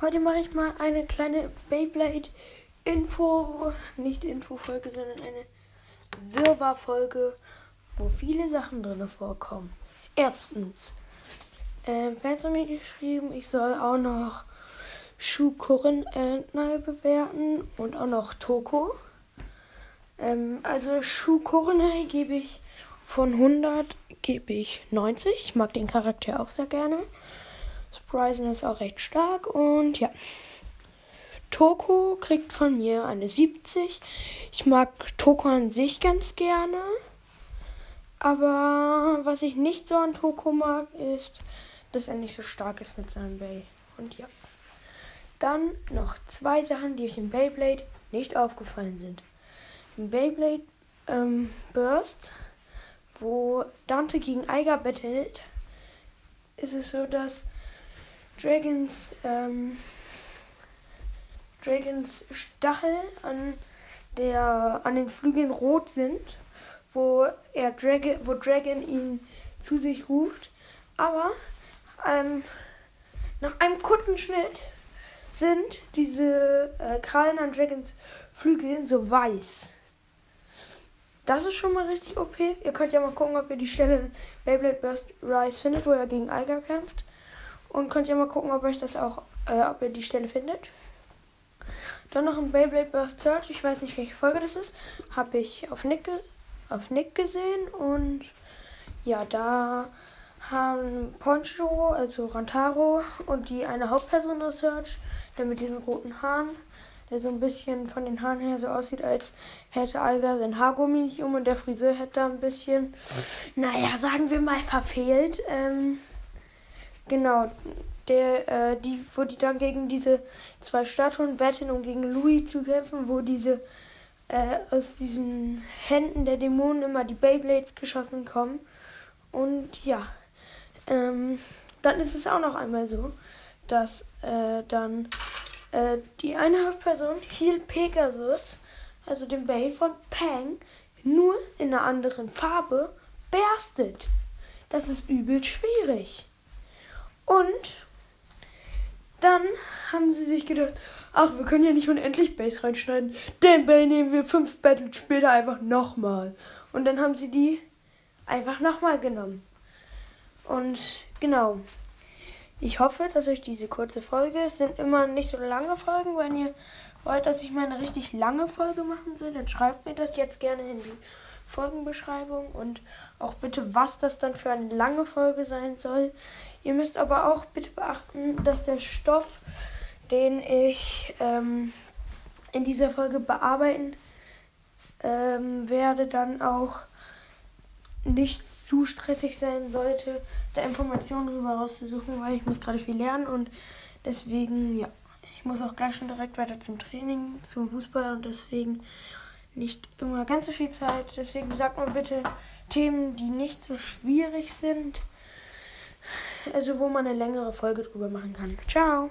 Heute mache ich mal eine kleine Beyblade-Info, nicht Info-Folge, sondern eine Wirrwarr-Folge, wo viele Sachen drin vorkommen. Erstens, ähm, Fans haben mir geschrieben, ich soll auch noch Schukurin äh, bewerten und auch noch Toko. Ähm, also Schukurinai gebe ich von 100 gebe ich 90. Ich mag den Charakter auch sehr gerne. Sprisen ist auch recht stark und ja. Toko kriegt von mir eine 70. Ich mag Toko an sich ganz gerne. Aber was ich nicht so an Toko mag, ist, dass er nicht so stark ist mit seinem Bay. Und ja. Dann noch zwei Sachen, die euch im Beyblade nicht aufgefallen sind. Im Beyblade ähm, Burst wo Dante gegen Eiger bettelt, ist es so, dass Dragons, ähm, Dragons Stachel an, der, an den Flügeln rot sind, wo, er Dragon, wo Dragon ihn zu sich ruft. Aber ähm, nach einem kurzen Schnitt sind diese äh, Krallen an Dragons Flügeln so weiß. Das ist schon mal richtig OP. Ihr könnt ja mal gucken, ob ihr die Stelle in Beyblade Burst Rise findet, wo er gegen Eiger kämpft. Und könnt ihr mal gucken, ob euch das auch, äh, ob ihr die Stelle findet. Dann noch ein Beyblade Burst Search. Ich weiß nicht, welche Folge das ist. Habe ich auf Nick, auf Nick gesehen. Und ja, da haben Poncho, also Rantaro und die eine Hauptperson aus Search, der mit diesen roten Haaren der so ein bisschen von den Haaren her so aussieht, als hätte Alga sein Haargummi nicht um und der Friseur hätte ein bisschen, naja, sagen wir mal, verfehlt. Ähm, genau, der, äh, die, wo die dann gegen diese zwei Statuen betteln, um gegen Louis zu kämpfen, wo diese äh, aus diesen Händen der Dämonen immer die Beyblades geschossen kommen. Und ja, ähm, dann ist es auch noch einmal so, dass äh, dann äh, die eine Hauptperson hielt Pegasus, also den Bay von Pang, nur in einer anderen Farbe berstet. Das ist übel schwierig. Und dann haben sie sich gedacht, ach, wir können ja nicht unendlich Base reinschneiden. Den Bay nehmen wir fünf Battles später einfach nochmal. Und dann haben sie die einfach nochmal genommen. Und genau, ich hoffe, dass euch diese kurze Folge, es sind immer nicht so lange Folgen, wenn ihr wollt, dass ich mal eine richtig lange Folge machen soll, dann schreibt mir das jetzt gerne in die Folgenbeschreibung und auch bitte, was das dann für eine lange Folge sein soll. Ihr müsst aber auch bitte beachten, dass der Stoff, den ich ähm, in dieser Folge bearbeiten ähm, werde, dann auch nicht zu stressig sein sollte, da Informationen darüber rauszusuchen, weil ich muss gerade viel lernen und deswegen, ja, ich muss auch gleich schon direkt weiter zum Training, zum Fußball und deswegen nicht immer ganz so viel Zeit. Deswegen sagt mal bitte Themen, die nicht so schwierig sind, also wo man eine längere Folge drüber machen kann. Ciao!